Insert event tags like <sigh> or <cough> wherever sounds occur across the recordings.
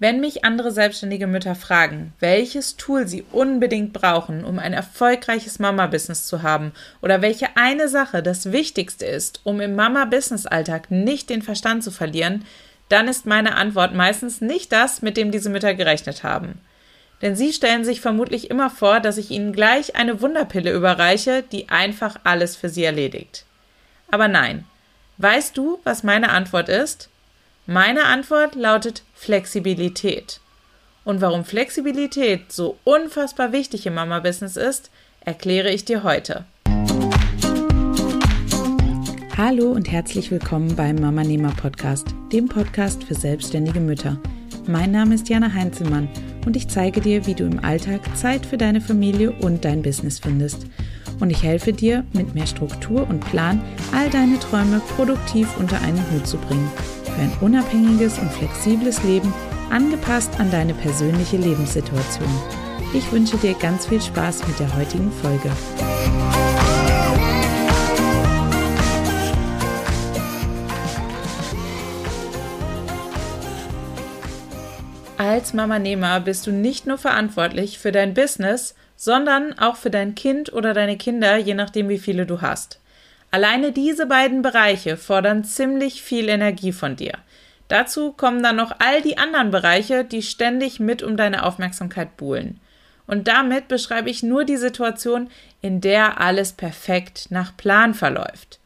Wenn mich andere selbstständige Mütter fragen, welches Tool sie unbedingt brauchen, um ein erfolgreiches Mama-Business zu haben oder welche eine Sache das Wichtigste ist, um im Mama-Business-Alltag nicht den Verstand zu verlieren, dann ist meine Antwort meistens nicht das, mit dem diese Mütter gerechnet haben. Denn sie stellen sich vermutlich immer vor, dass ich ihnen gleich eine Wunderpille überreiche, die einfach alles für sie erledigt. Aber nein. Weißt du, was meine Antwort ist? Meine Antwort lautet Flexibilität. Und warum Flexibilität so unfassbar wichtig im Mama-Business ist, erkläre ich dir heute. Hallo und herzlich willkommen beim Mama Nehmer Podcast, dem Podcast für selbstständige Mütter. Mein Name ist Jana Heinzelmann und ich zeige dir, wie du im Alltag Zeit für deine Familie und dein Business findest. Und ich helfe dir, mit mehr Struktur und Plan all deine Träume produktiv unter einen Hut zu bringen für ein unabhängiges und flexibles Leben, angepasst an deine persönliche Lebenssituation. Ich wünsche dir ganz viel Spaß mit der heutigen Folge. Als Mama Nehmer bist du nicht nur verantwortlich für dein Business, sondern auch für dein Kind oder deine Kinder, je nachdem wie viele du hast. Alleine diese beiden Bereiche fordern ziemlich viel Energie von dir. Dazu kommen dann noch all die anderen Bereiche, die ständig mit um deine Aufmerksamkeit buhlen. Und damit beschreibe ich nur die Situation, in der alles perfekt nach Plan verläuft.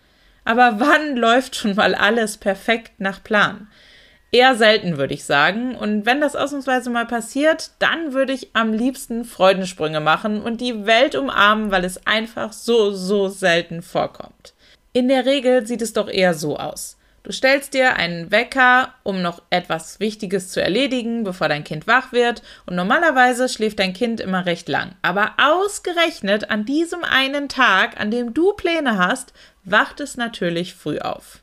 Aber wann <laughs> läuft schon mal alles perfekt nach Plan? Eher selten, würde ich sagen. Und wenn das ausnahmsweise mal passiert, dann würde ich am liebsten Freudensprünge machen und die Welt umarmen, weil es einfach so, so selten vorkommt. In der Regel sieht es doch eher so aus. Du stellst dir einen Wecker, um noch etwas Wichtiges zu erledigen, bevor dein Kind wach wird, und normalerweise schläft dein Kind immer recht lang. Aber ausgerechnet an diesem einen Tag, an dem du Pläne hast, wacht es natürlich früh auf.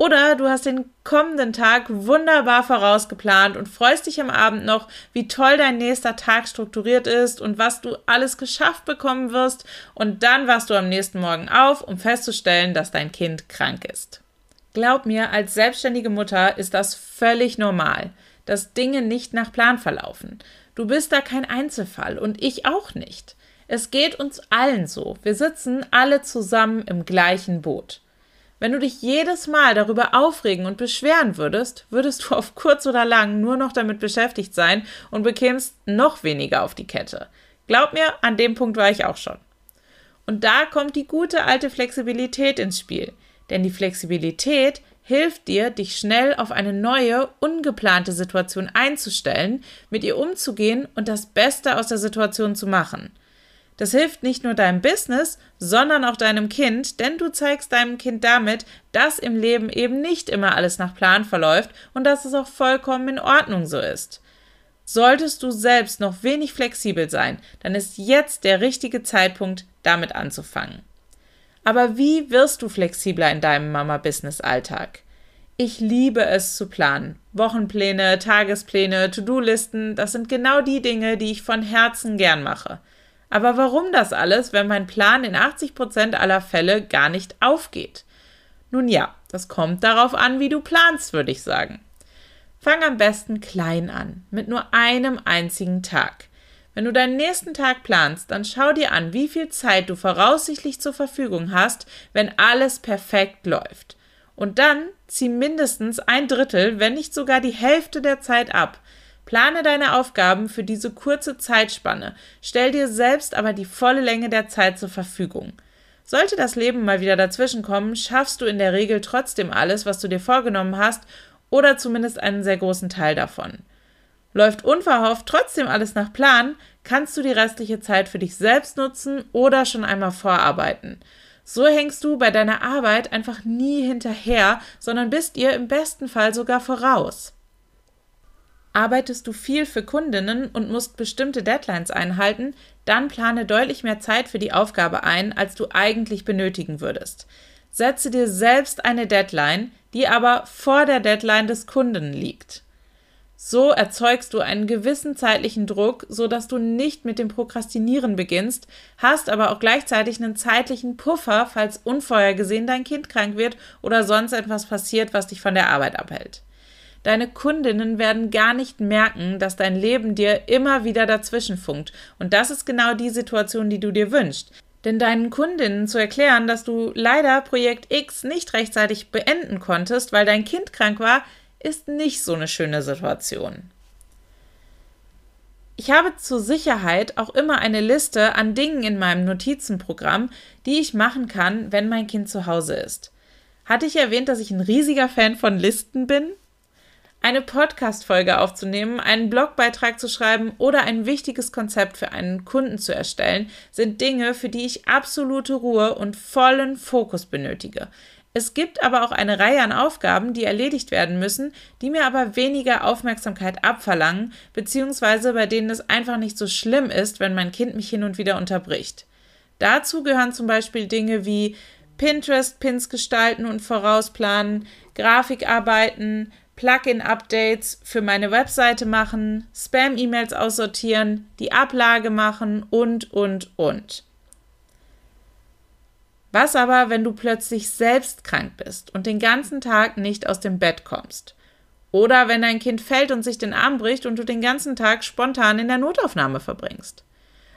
Oder du hast den kommenden Tag wunderbar vorausgeplant und freust dich am Abend noch, wie toll dein nächster Tag strukturiert ist und was du alles geschafft bekommen wirst. Und dann wachst du am nächsten Morgen auf, um festzustellen, dass dein Kind krank ist. Glaub mir, als selbstständige Mutter ist das völlig normal, dass Dinge nicht nach Plan verlaufen. Du bist da kein Einzelfall und ich auch nicht. Es geht uns allen so. Wir sitzen alle zusammen im gleichen Boot. Wenn du dich jedes Mal darüber aufregen und beschweren würdest, würdest du <laughs> auf kurz oder lang nur noch damit beschäftigt sein und bekämst noch weniger auf die Kette. Glaub mir, an dem Punkt war ich auch schon. Und da kommt die gute alte Flexibilität ins Spiel. Denn die Flexibilität hilft dir, dich schnell auf eine neue, ungeplante Situation einzustellen, mit ihr umzugehen und das Beste aus der Situation zu machen. Das hilft nicht nur deinem Business, sondern auch deinem Kind, denn du zeigst deinem Kind damit, dass im Leben eben nicht immer alles nach Plan verläuft und dass es auch vollkommen in Ordnung so ist. Solltest du selbst noch wenig flexibel sein, dann ist jetzt der richtige Zeitpunkt, damit anzufangen. Aber wie wirst du flexibler in deinem Mama-Business-Alltag? Ich liebe es zu planen. Wochenpläne, Tagespläne, To-Do-Listen, das sind genau die Dinge, die ich von Herzen gern mache. Aber warum das alles, wenn mein Plan in 80 Prozent aller Fälle gar nicht aufgeht? Nun ja, das kommt darauf an, wie du planst, würde ich sagen. Fang am besten klein an, mit nur einem einzigen Tag. Wenn du deinen nächsten Tag planst, dann schau dir an, wie viel Zeit du voraussichtlich zur Verfügung hast, wenn alles perfekt läuft. Und dann zieh mindestens ein Drittel, wenn nicht sogar die Hälfte der Zeit ab, Plane deine Aufgaben für diese kurze Zeitspanne, stell dir selbst aber die volle Länge der Zeit zur Verfügung. Sollte das Leben mal wieder dazwischenkommen, schaffst du in der Regel trotzdem alles, was du dir vorgenommen hast, oder zumindest einen sehr großen Teil davon. Läuft unverhofft trotzdem alles nach Plan, kannst du die restliche Zeit für dich selbst nutzen oder schon einmal vorarbeiten. So hängst du bei deiner Arbeit einfach nie hinterher, sondern bist ihr im besten Fall sogar voraus. Arbeitest du viel für Kundinnen und musst bestimmte Deadlines einhalten, dann plane deutlich mehr Zeit für die Aufgabe ein, als du eigentlich benötigen würdest. Setze dir selbst eine Deadline, die aber vor der Deadline des Kunden liegt. So erzeugst du einen gewissen zeitlichen Druck, so dass du nicht mit dem Prokrastinieren beginnst, hast aber auch gleichzeitig einen zeitlichen Puffer, falls unvorhergesehen dein Kind krank wird oder sonst etwas passiert, was dich von der Arbeit abhält. Deine Kundinnen werden gar nicht merken, dass dein Leben dir immer wieder dazwischen funkt. Und das ist genau die Situation, die du dir wünschst. Denn deinen Kundinnen zu erklären, dass du leider Projekt X nicht rechtzeitig beenden konntest, weil dein Kind krank war, ist nicht so eine schöne Situation. Ich habe zur Sicherheit auch immer eine Liste an Dingen in meinem Notizenprogramm, die ich machen kann, wenn mein Kind zu Hause ist. Hatte ich erwähnt, dass ich ein riesiger Fan von Listen bin? Eine Podcast-Folge aufzunehmen, einen Blogbeitrag zu schreiben oder ein wichtiges Konzept für einen Kunden zu erstellen, sind Dinge, für die ich absolute Ruhe und vollen Fokus benötige. Es gibt aber auch eine Reihe an Aufgaben, die erledigt werden müssen, die mir aber weniger Aufmerksamkeit abverlangen, beziehungsweise bei denen es einfach nicht so schlimm ist, wenn mein Kind mich hin und wieder unterbricht. Dazu gehören zum Beispiel Dinge wie Pinterest-Pins gestalten und vorausplanen, Grafikarbeiten, Plugin-Updates für meine Webseite machen, Spam-E-Mails aussortieren, die Ablage machen und, und, und. Was aber, wenn du plötzlich selbst krank bist und den ganzen Tag nicht aus dem Bett kommst? Oder wenn dein Kind fällt und sich den Arm bricht und du den ganzen Tag spontan in der Notaufnahme verbringst?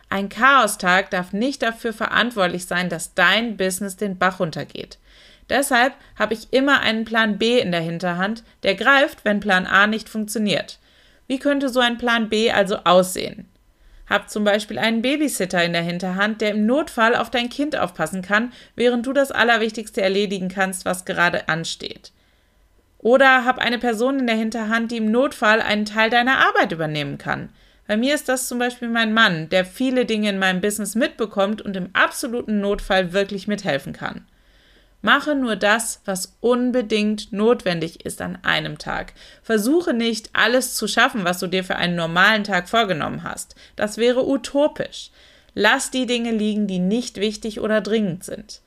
Ein Chaostag darf nicht dafür verantwortlich sein, dass dein Business den Bach runtergeht. Deshalb habe ich immer einen Plan B in der Hinterhand, der greift, wenn Plan A nicht funktioniert. Wie könnte so ein Plan B also aussehen? Hab zum Beispiel einen Babysitter in der Hinterhand, der im Notfall auf dein Kind aufpassen kann, während du das Allerwichtigste erledigen kannst, was gerade ansteht. Oder hab eine Person in der Hinterhand, die im Notfall einen Teil deiner Arbeit übernehmen kann. Bei mir ist das zum Beispiel mein Mann, der viele Dinge in meinem Business mitbekommt und im absoluten Notfall wirklich mithelfen kann. Mache nur das, was unbedingt notwendig ist an einem Tag. Versuche nicht, alles zu schaffen, was du dir für einen normalen Tag vorgenommen hast. Das wäre utopisch. Lass die Dinge liegen, die nicht wichtig oder dringend sind.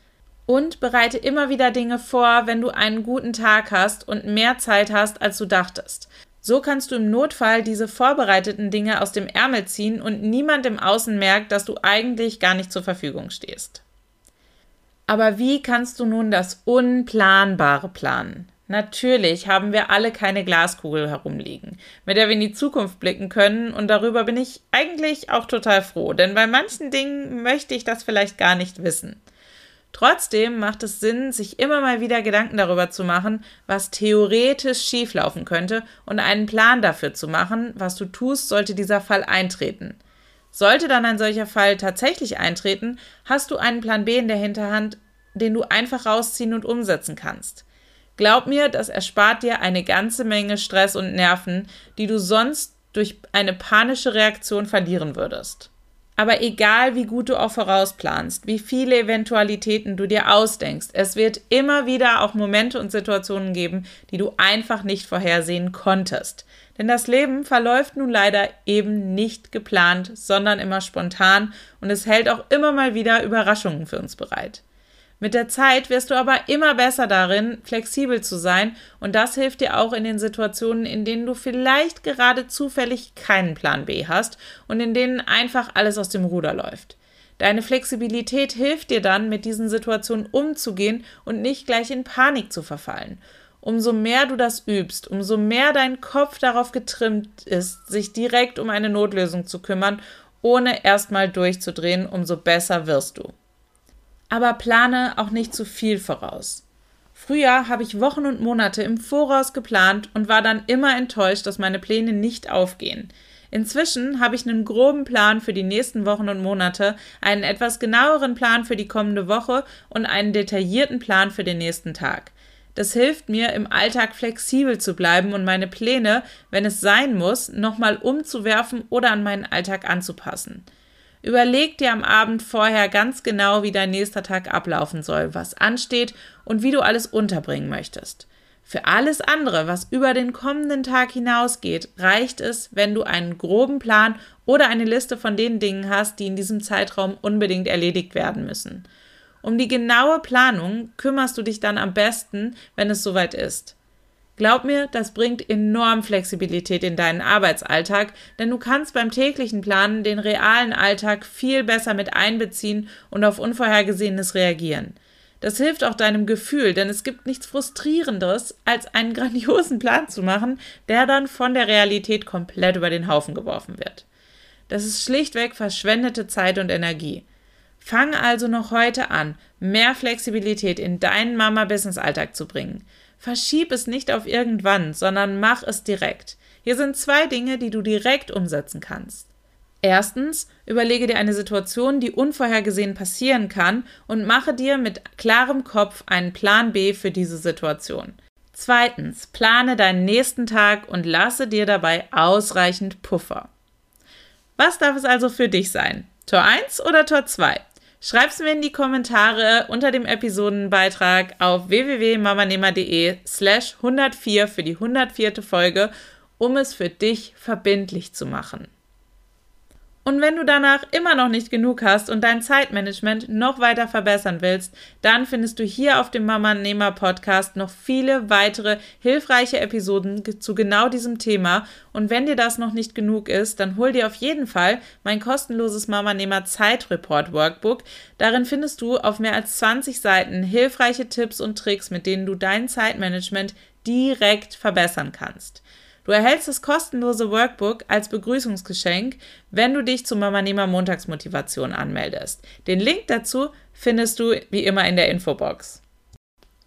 Und bereite immer wieder Dinge vor, wenn du einen guten Tag hast und mehr Zeit hast, als du dachtest. So kannst du im Notfall diese vorbereiteten Dinge aus dem Ärmel ziehen und niemand im Außen merkt, dass du eigentlich gar nicht zur Verfügung stehst. Aber wie kannst du nun das Unplanbare planen? Natürlich haben wir alle keine Glaskugel herumliegen, mit der wir in die Zukunft blicken können, und darüber bin ich eigentlich auch total froh, denn bei manchen Dingen möchte ich das vielleicht gar nicht wissen. Trotzdem macht es Sinn, sich immer mal wieder Gedanken darüber zu machen, was theoretisch schieflaufen könnte und einen Plan dafür zu machen, was du tust, sollte dieser Fall eintreten. Sollte dann ein solcher Fall tatsächlich eintreten, hast du einen Plan B in der Hinterhand, den du einfach rausziehen und umsetzen kannst. Glaub mir, das erspart dir eine ganze Menge Stress und Nerven, die du sonst durch eine panische Reaktion verlieren würdest. Aber egal, wie gut du auch vorausplanst, wie viele Eventualitäten du dir ausdenkst, es wird immer wieder auch Momente und Situationen geben, die du einfach nicht vorhersehen konntest. Denn das Leben verläuft nun leider eben nicht geplant, sondern immer spontan und es hält auch immer mal wieder Überraschungen für uns bereit. Mit der Zeit wirst du aber immer besser darin, flexibel zu sein und das hilft dir auch in den Situationen, in denen du vielleicht gerade zufällig keinen Plan B hast und in denen einfach alles aus dem Ruder läuft. Deine Flexibilität hilft dir dann, mit diesen Situationen umzugehen und nicht gleich in Panik zu verfallen. Umso mehr du das übst, umso mehr dein Kopf darauf getrimmt ist, sich direkt um eine Notlösung zu kümmern, ohne erstmal durchzudrehen, umso besser wirst du aber plane auch nicht zu viel voraus. Früher habe ich Wochen und Monate im Voraus geplant und war dann immer enttäuscht, dass meine Pläne nicht aufgehen. Inzwischen habe ich einen groben Plan für die nächsten Wochen und Monate, einen etwas genaueren Plan für die kommende Woche und einen detaillierten Plan für den nächsten Tag. Das hilft mir, im Alltag flexibel zu bleiben und meine Pläne, wenn es sein muss, nochmal umzuwerfen oder an meinen Alltag anzupassen. Überleg dir am Abend vorher ganz genau, wie dein nächster Tag ablaufen soll, was ansteht und wie du alles unterbringen möchtest. Für alles andere, was über den kommenden Tag hinausgeht, reicht es, wenn du einen groben Plan oder eine Liste von den Dingen hast, die in diesem Zeitraum unbedingt erledigt werden müssen. Um die genaue Planung kümmerst du dich dann am besten, wenn es soweit ist. Glaub mir, das bringt enorm Flexibilität in deinen Arbeitsalltag, denn du kannst beim täglichen Planen den realen Alltag viel besser mit einbeziehen und auf Unvorhergesehenes reagieren. Das hilft auch deinem Gefühl, denn es gibt nichts Frustrierenderes, als einen grandiosen Plan zu machen, der dann von der Realität komplett über den Haufen geworfen wird. Das ist schlichtweg verschwendete Zeit und Energie. Fang also noch heute an, mehr Flexibilität in deinen Mama-Business-Alltag zu bringen. Verschieb es nicht auf irgendwann, sondern mach es direkt. Hier sind zwei Dinge, die du direkt umsetzen kannst. Erstens, überlege dir eine Situation, die unvorhergesehen passieren kann und mache dir mit klarem Kopf einen Plan B für diese Situation. Zweitens, plane deinen nächsten Tag und lasse dir dabei ausreichend Puffer. Was darf es also für dich sein? Tor 1 oder Tor 2? Schreib's mir in die Kommentare unter dem Episodenbeitrag auf www.mamanehmer.de slash 104 für die 104. Folge, um es für dich verbindlich zu machen. Und wenn du danach immer noch nicht genug hast und dein Zeitmanagement noch weiter verbessern willst, dann findest du hier auf dem Mama Nehmer Podcast noch viele weitere hilfreiche Episoden zu genau diesem Thema. Und wenn dir das noch nicht genug ist, dann hol dir auf jeden Fall mein kostenloses Mama Nehmer Zeitreport Workbook. Darin findest du auf mehr als 20 Seiten hilfreiche Tipps und Tricks, mit denen du dein Zeitmanagement direkt verbessern kannst. Du erhältst das kostenlose Workbook als Begrüßungsgeschenk, wenn du dich zur Mama Nehmer Montagsmotivation anmeldest. Den Link dazu findest du wie immer in der Infobox.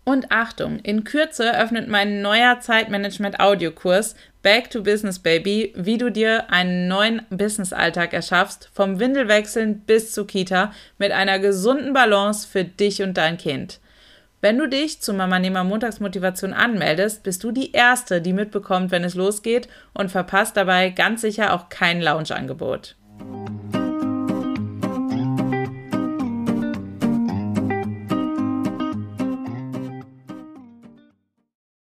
Und Achtung, in Kürze öffnet mein neuer Zeitmanagement-Audiokurs Back to Business Baby, wie du dir einen neuen Business-Alltag erschaffst, vom Windelwechseln bis zur Kita mit einer gesunden Balance für dich und dein Kind. Wenn du dich zu Mama Nehmer Montagsmotivation anmeldest, bist du die Erste, die mitbekommt, wenn es losgeht und verpasst dabei ganz sicher auch kein Lounge-Angebot.